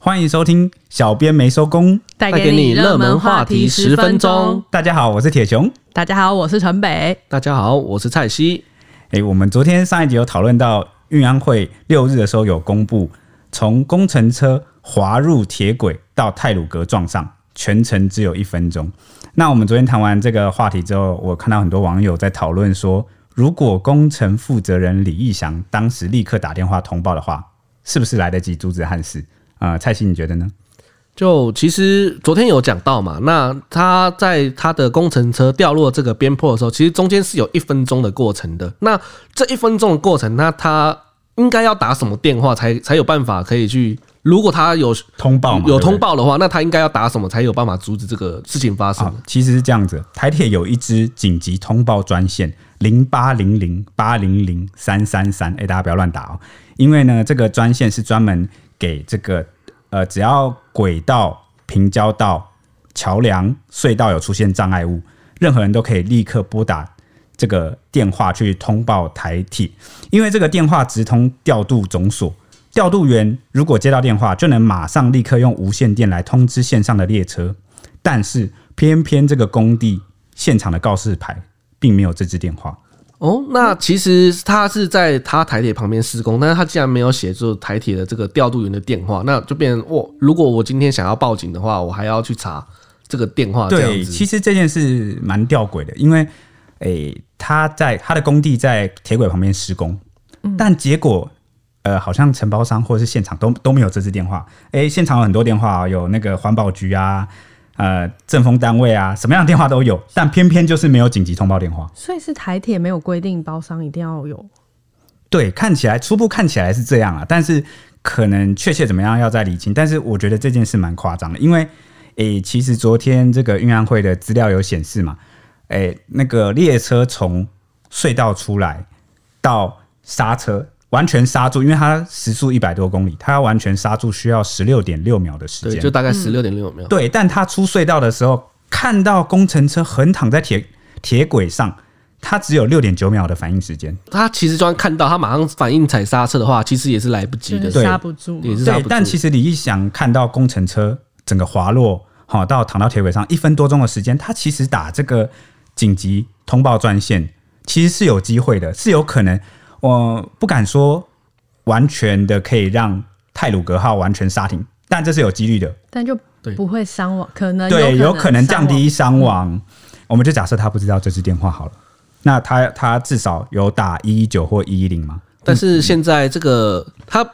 欢迎收听，小编没收工，带给你热门话题十分钟。大家好，我是铁雄。大家好，我是陈北。大家好，我是蔡西。哎，我们昨天上一集有讨论到，运安会六日的时候有公布，从工程车滑入铁轨到泰鲁格撞上，全程只有一分钟。那我们昨天谈完这个话题之后，我看到很多网友在讨论说，如果工程负责人李义祥当时立刻打电话通报的话，是不是来得及阻止憾事？啊、呃，蔡西，你觉得呢？就其实昨天有讲到嘛，那他在他的工程车掉落这个边坡的时候，其实中间是有一分钟的过程的。那这一分钟的过程，那他应该要打什么电话才才有办法可以去？如果他有通报，有通报的话，那他应该要打什么才有办法阻止这个事情发生？其实是这样子，台铁有一支紧急通报专线零八零零八零零三三三，哎，大家不要乱打哦，因为呢，这个专线是专门。给这个呃，只要轨道、平交道、桥梁、隧道有出现障碍物，任何人都可以立刻拨打这个电话去通报台铁，因为这个电话直通调度总所，调度员如果接到电话，就能马上立刻用无线电来通知线上的列车，但是偏偏这个工地现场的告示牌并没有这支电话。哦，那其实他是在他台铁旁边施工，但是他竟然没有写住台铁的这个调度员的电话，那就变成我如果我今天想要报警的话，我还要去查这个电话。对，其实这件事蛮吊诡的，因为诶、欸，他在他的工地在铁轨旁边施工，但结果呃，好像承包商或者是现场都都没有这支电话。诶、欸，现场有很多电话，有那个环保局啊。呃，政风单位啊，什么样的电话都有，但偏偏就是没有紧急通报电话。所以是台铁没有规定包商一定要有。对，看起来初步看起来是这样啊，但是可能确切怎么样要再理清。但是我觉得这件事蛮夸张的，因为诶、欸，其实昨天这个运安会的资料有显示嘛，诶、欸，那个列车从隧道出来到刹车。完全刹住，因为它时速一百多公里，它要完全刹住需要十六点六秒的时间，就大概十六点六秒。对，但它出隧道的时候，看到工程车横躺在铁铁轨上，它只有六点九秒的反应时间。他其实就算看到，他马上反应踩刹车的话，其实也是来不及的，刹不住，也是刹不住。但其实你一想看到工程车整个滑落，好到躺到铁轨上一分多钟的时间，他其实打这个紧急通报专线，其实是有机会的，是有可能。我不敢说完全的可以让泰鲁格号完全刹停，但这是有几率的。但就不会伤亡，可能对，有可能降低伤亡。我们就假设他不知道这支电话好了，那他他至少有打一一九或一一零吗？但是现在这个他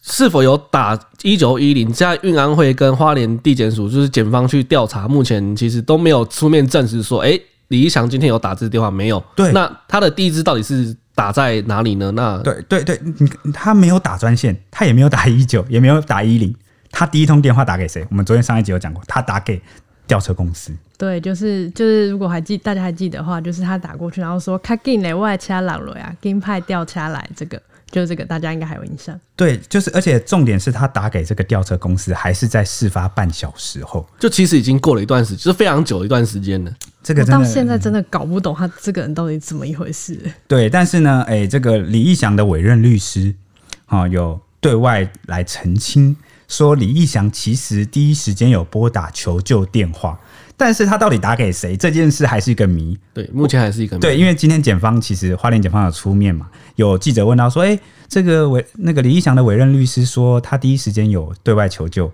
是否有打一九一零，在运安会跟花莲地检署就是检方去调查，目前其实都没有出面证实说，哎，李一祥今天有打这支电话没有？对，那他的第一支到底是？打在哪里呢？那对对对，你他没有打专线，他也没有打一九，也没有打一零，他第一通电话打给谁？我们昨天上一集有讲过，他打给吊车公司。对，就是就是，如果还记大家还记得的话，就是他打过去，然后说“开进来外掐狼了呀，金派吊车来”，这个就这个大家应该还有印象。对，就是而且重点是他打给这个吊车公司，还是在事发半小时后，就其实已经过了一段时间，就是非常久一段时间了。这个我到现在真的搞不懂他这个人到底怎么一回事。对，但是呢，哎，这个李义祥的委任律师啊，有对外来澄清说，李义祥其实第一时间有拨打求救电话，但是他到底打给谁，这件事还是一个谜。对，目前还是一个谜。对，因为今天检方其实花莲检方有出面嘛，有记者问到说，哎，这个委那个李义祥的委任律师说，他第一时间有对外求救，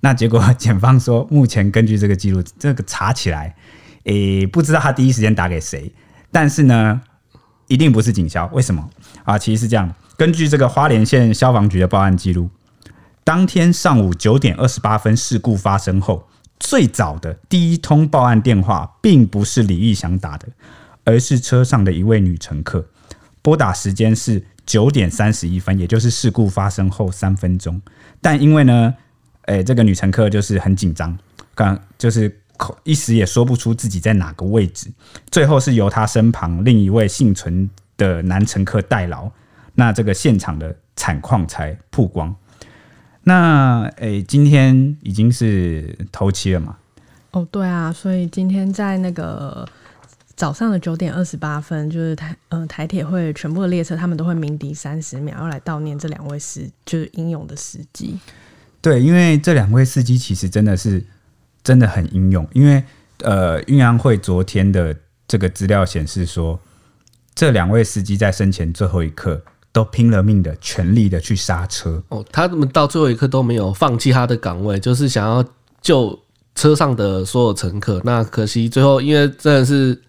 那结果检方说，目前根据这个记录，这个查起来。诶、欸，不知道他第一时间打给谁，但是呢，一定不是警消。为什么啊？其实是这样，根据这个花莲县消防局的报案记录，当天上午九点二十八分事故发生后，最早的第一通报案电话，并不是李义祥打的，而是车上的一位女乘客。拨打时间是九点三十一分，也就是事故发生后三分钟。但因为呢，诶、这个女乘客就是很紧张，刚就是。一时也说不出自己在哪个位置，最后是由她身旁另一位幸存的男乘客代劳，那这个现场的惨况才曝光。那诶、欸，今天已经是头七了嘛？哦，对啊，所以今天在那个早上的九点二十八分，就是台呃台铁会全部的列车，他们都会鸣笛三十秒，要来悼念这两位司就是英勇的司机。对，因为这两位司机其实真的是真的很英勇，因为呃，运安会昨天的这个资料显示说，这两位司机在生前最后一刻都拼了命的、全力的去刹车。哦，他们到最后一刻都没有放弃他的岗位，就是想要救车上的所有乘客。那可惜最后因为真的是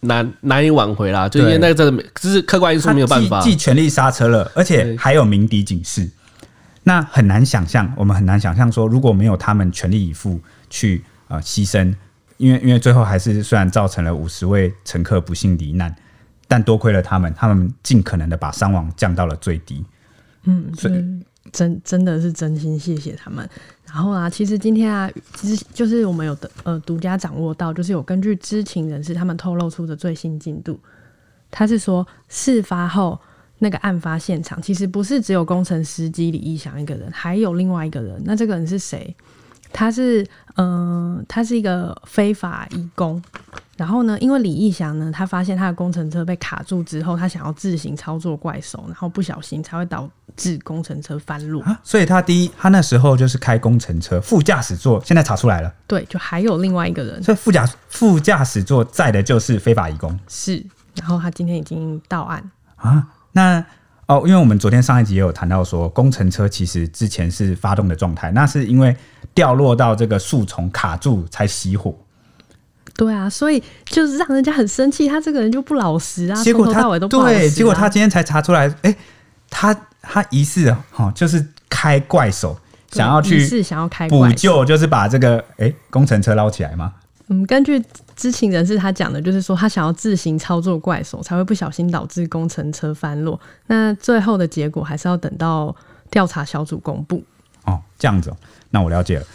难难以挽回啦，就因为那个真的没，就是客观因素没有办法，既全力刹车了，而且还有鸣笛警示。那很难想象，我们很难想象说，如果没有他们全力以赴去呃牺牲，因为因为最后还是虽然造成了五十位乘客不幸罹难，但多亏了他们，他们尽可能的把伤亡降到了最低。嗯，所以真真的是真心谢谢他们。然后啊，其实今天啊，其实就是我们有的呃独家掌握到，就是有根据知情人士他们透露出的最新进度，他是说事发后。那个案发现场其实不是只有工程司机李义祥一个人，还有另外一个人。那这个人是谁？他是嗯、呃，他是一个非法义工。然后呢，因为李义祥呢，他发现他的工程车被卡住之后，他想要自行操作怪手，然后不小心才会导致工程车翻路。啊，所以他第一，他那时候就是开工程车副驾驶座，现在查出来了。对，就还有另外一个人。所以副驾副驾驶座载的就是非法移工。是，然后他今天已经到案啊。那哦，因为我们昨天上一集也有谈到说，工程车其实之前是发动的状态，那是因为掉落到这个树丛卡住才熄火。对啊，所以就是让人家很生气，他这个人就不老实啊，结果他从头到尾都不老实啊。对，结果他今天才查出来，哎、欸，他他疑似哈，就是开怪手，想要去是想要开补救，就是把这个哎、欸、工程车捞起来吗？嗯，根据知情人士他讲的，就是说他想要自行操作怪手，才会不小心导致工程车翻落。那最后的结果还是要等到调查小组公布。哦，这样子哦，那我了解了。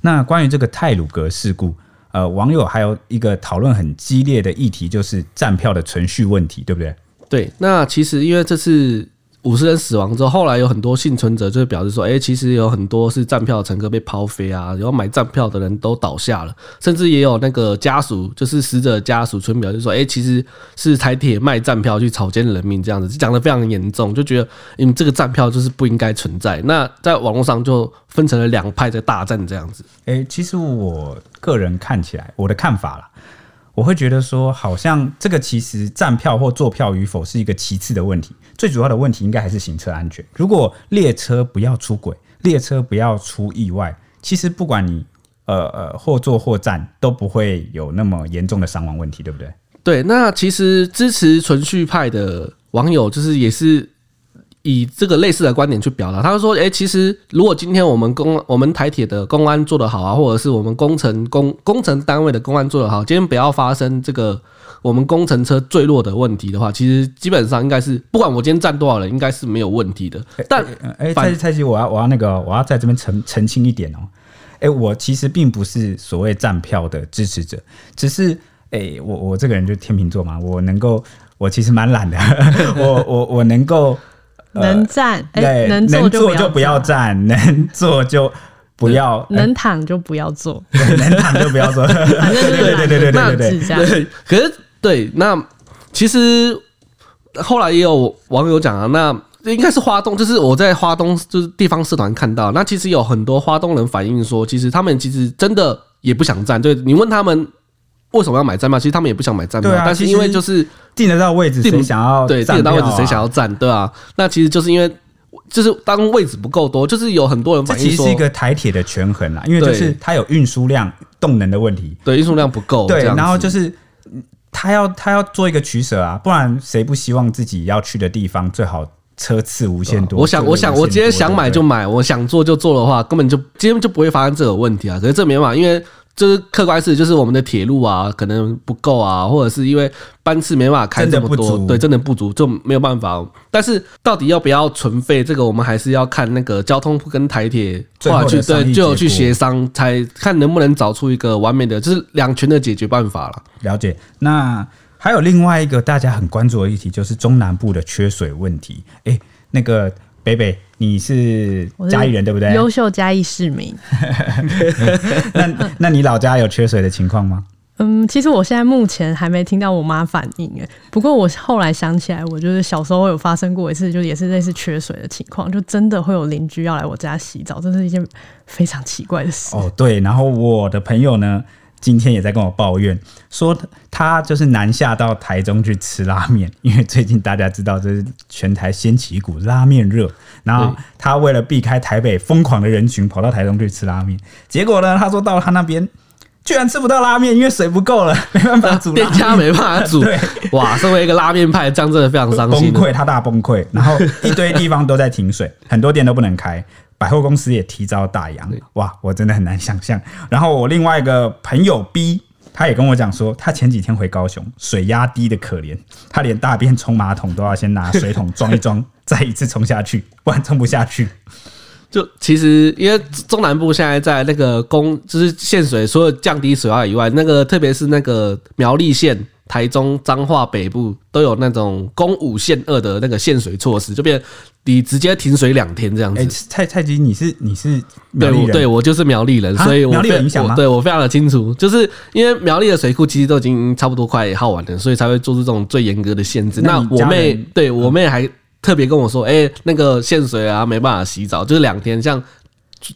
那关于这个泰鲁格事故，呃，网友还有一个讨论很激烈的议题，就是站票的存续问题，对不对？对，那其实因为这次。五十人死亡之后，后来有很多幸存者就表示说：“哎、其实有很多是站票的乘客被抛飞啊，然后买站票的人都倒下了，甚至也有那个家属，就是死者家属村表就说：‘哎、其实是台铁卖站票去草菅人命这样子，讲得非常严重，就觉得嗯，这个站票就是不应该存在。’那在网络上就分成了两派在大战这样子。哎、其实我个人看起来，我的看法啦。我会觉得说，好像这个其实站票或坐票与否是一个其次的问题，最主要的问题应该还是行车安全。如果列车不要出轨，列车不要出意外，其实不管你呃呃或坐或站，都不会有那么严重的伤亡问题，对不对？对，那其实支持存续派的网友就是也是。以这个类似的观点去表达，他说：“诶，其实如果今天我们公我们台铁的公安做得好啊，或者是我们工程工工程单位的公安做得好，今天不要发生这个我们工程车坠落的问题的话，其实基本上应该是不管我今天站多少人，应该是没有问题的。但诶，蔡蔡奇，我要我要那个我要在这边澄澄清一点哦。诶，我其实并不是所谓站票的支持者，只是诶，我我这个人就天秤座嘛，我能够我其实蛮懒的，我我我能够。”能站，哎、呃欸，能坐就不要站，能坐就不要，能躺就不要坐，能躺就不要坐。反正对对对对对对对。可是对，那其实后来也有网友讲啊，那应该是花东，就是我在花东就是地方社团看到，那其实有很多花东人反映说，其实他们其实真的也不想站，对你问他们。为什么要买站票？其实他们也不想买站票，啊、但是因为就是订得到位置，谁想要对订得到位置谁想要站，对啊。那其实就是因为就是当位置不够多，就是有很多人反映说，其实是一个台铁的权衡啦，因为就是它有运输量、动能的问题，对运输量不够，对，然后就是他要他要做一个取舍啊，不然谁不希望自己要去的地方最好车次无限多？我想，我想，我今天想买就买，我想做就做的话，根本就今天就不会发生这个问题啊。可是这没办法，因为。就是客观事，就是我们的铁路啊，可能不够啊，或者是因为班次没办法开这么多，对，真的不足，就没有办法。但是到底要不要存费，这个我们还是要看那个交通部跟台铁后来去对，就有去协商，才看能不能找出一个完美的，就是两全的解决办法了。了解。那还有另外一个大家很关注的议题，就是中南部的缺水问题。哎、欸，那个。北北，你是嘉义人对不对？优秀嘉义市民。那那你老家有缺水的情况吗？嗯，其实我现在目前还没听到我妈反应诶。不过我后来想起来，我就是小时候有发生过一次，就也是类似缺水的情况，就真的会有邻居要来我家洗澡，这是一件非常奇怪的事。哦，对，然后我的朋友呢，今天也在跟我抱怨，说他就是南下到台中去吃拉面，因为最近大家知道这是全台掀起一股拉面热，然后他为了避开台北疯狂的人群，跑到台中去吃拉面，结果呢，他说到他那边。居然吃不到拉面，因为水不够了，没办法煮。店家没办法煮。对，哇，身为一个拉面派，这样真的非常伤心。崩溃，他大崩溃。然后一堆地方都在停水，很多店都不能开，百货公司也提早打烊。哇，我真的很难想象。然后我另外一个朋友 B，他也跟我讲说，他前几天回高雄，水压低的可怜，他连大便冲马桶都要先拿水桶装一装，再一次冲下去，不然冲不下去。就其实，因为中南部现在在那个供，就是限水，所有降低水压以外，那个特别是那个苗栗县、台中、彰化北部都有那种供五限二的那个限水措施，就变你直接停水两天这样子。哎、欸，蔡蔡吉，你是你是对，我对我就是苗栗人，所以我苗栗有影响吗？对我非常的清楚，就是因为苗栗的水库其实都已经差不多快耗完了，所以才会做出这种最严格的限制。那，那我妹对我妹还。特别跟我说，哎、欸，那个限水啊，没办法洗澡，就是两天，像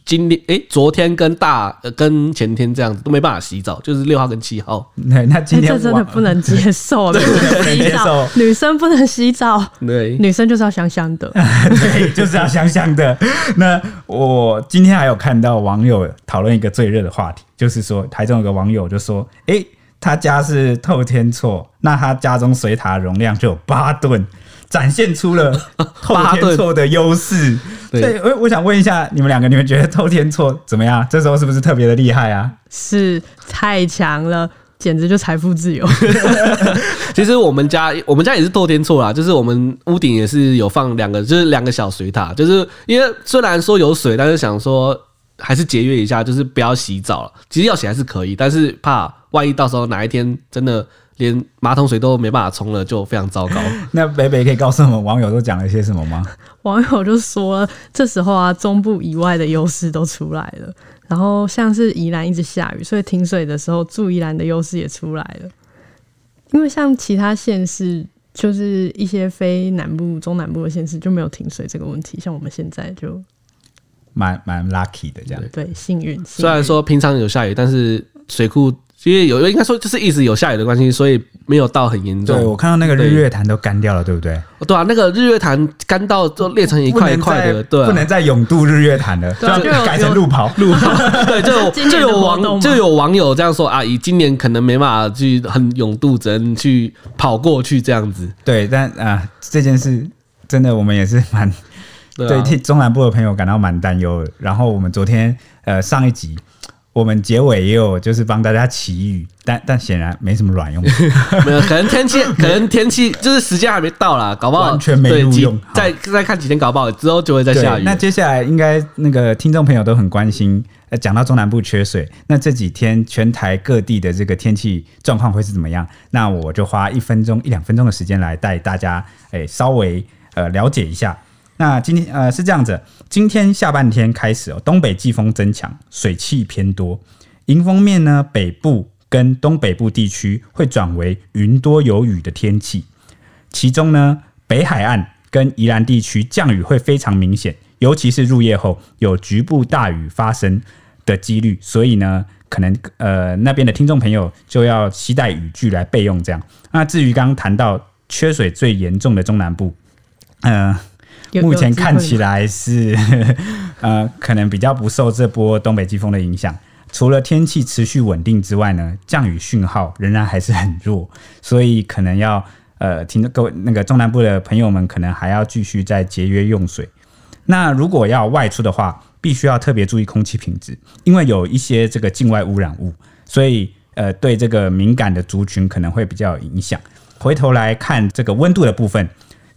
今天，哎、欸，昨天跟大呃跟前天这样子都没办法洗澡，就是六号跟七号。那那今天、欸、这真的不能接受，对，不能接受，女生不能洗澡，对，女生就是要香香的，对，就是要香香的。那我今天还有看到网友讨论一个最热的话题，就是说台中有个网友就说，哎、欸，他家是透天厝，那他家中水塔容量就有八吨。展现出了透天厝的优势，所以我我想问一下你们两个，你们觉得透天错怎么样？这时候是不是特别的厉害啊？是太强了，简直就财富自由。其实我们家我们家也是透天错啦，就是我们屋顶也是有放两个，就是两个小水塔，就是因为虽然说有水，但是想说还是节约一下，就是不要洗澡了。其实要洗还是可以，但是怕万一到时候哪一天真的。连马桶水都没办法冲了，就非常糟糕。那北北可以告诉我们网友都讲了些什么吗？网友就说，这时候啊，中部以外的优势都出来了。然后像是宜兰一直下雨，所以停水的时候，住宜兰的优势也出来了。因为像其他县市，就是一些非南部、中南部的县市就没有停水这个问题。像我们现在就蛮蛮 lucky 的这样，对，幸运。虽然说平常有下雨，但是水库。因为有应该说就是一直有下雨的关系，所以没有到很严重。对，我看到那个日月潭都干掉了，对不对？对啊，那个日月潭干到都裂成一块一块的，对，不能再永渡日月潭了，就改成路跑。路跑，对，就有 就有网就有网友这样说啊，以今年可能没办法去很泳渡，只能去跑过去这样子。对，但啊，这件事真的我们也是蛮对替中南部的朋友感到蛮担忧的。然后我们昨天呃上一集。我们结尾也有，就是帮大家祈雨，但但显然没什么卵用。没有，可能天气，可能天气就是时间还没到啦，搞不好完全没录用。再再看几天，搞不好之后就会再下雨。那接下来应该那个听众朋友都很关心，呃，讲到中南部缺水，那这几天全台各地的这个天气状况会是怎么样？那我就花一分钟一两分钟的时间来带大家，诶，稍微呃了解一下。那今天呃是这样子，今天下半天开始哦，东北季风增强，水汽偏多。迎风面呢，北部跟东北部地区会转为云多有雨的天气。其中呢，北海岸跟宜兰地区降雨会非常明显，尤其是入夜后有局部大雨发生的几率。所以呢，可能呃那边的听众朋友就要期待雨具来备用。这样。那至于刚刚谈到缺水最严重的中南部，嗯、目前看起来是，呃，可能比较不受这波东北季风的影响。除了天气持续稳定之外呢，降雨讯号仍然还是很弱，所以可能要呃，听各位那个中南部的朋友们，可能还要继续再节约用水。那如果要外出的话，必须要特别注意空气品质，因为有一些这个境外污染物，所以呃，对这个敏感的族群可能会比较有影响。回头来看这个温度的部分。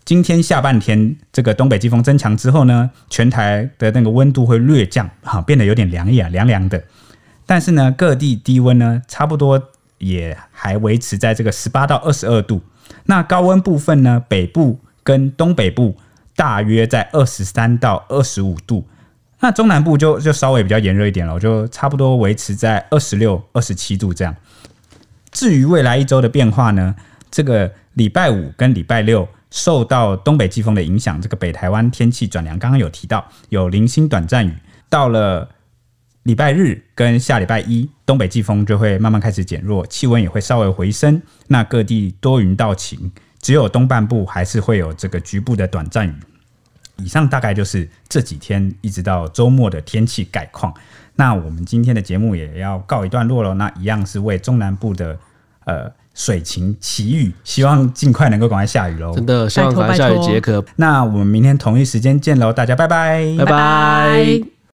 今天下半天，这个东北季风增强之后呢，全台的那个温度会略降，哈，变得有点凉意啊，凉凉的。但是呢，各地低温呢，差不多也还维持在这个十八到二十二度。那高温部分呢，北部跟东北部大约在二十三到二十五度。那中南部就就稍微比较炎热一点了，就差不多维持在二十六、二十七度这样。至于未来一周的变化呢，这个礼拜五跟礼拜六受到东北季风的影响，这个北台湾天气转凉。刚刚有提到有零星短暂雨，到了礼拜日跟下礼拜一，东北季风就会慢慢开始减弱，气温也会稍微回升。那各地多云到晴，只有东半部还是会有这个局部的短暂雨。以上大概就是这几天一直到周末的天气概况。那我们今天的节目也要告一段落了。那一样是为中南部的呃水情奇遇，希望尽快能够赶快下雨喽。真的，希望赶快下雨解渴。那我们明天同一时间见喽，大家拜拜，拜拜。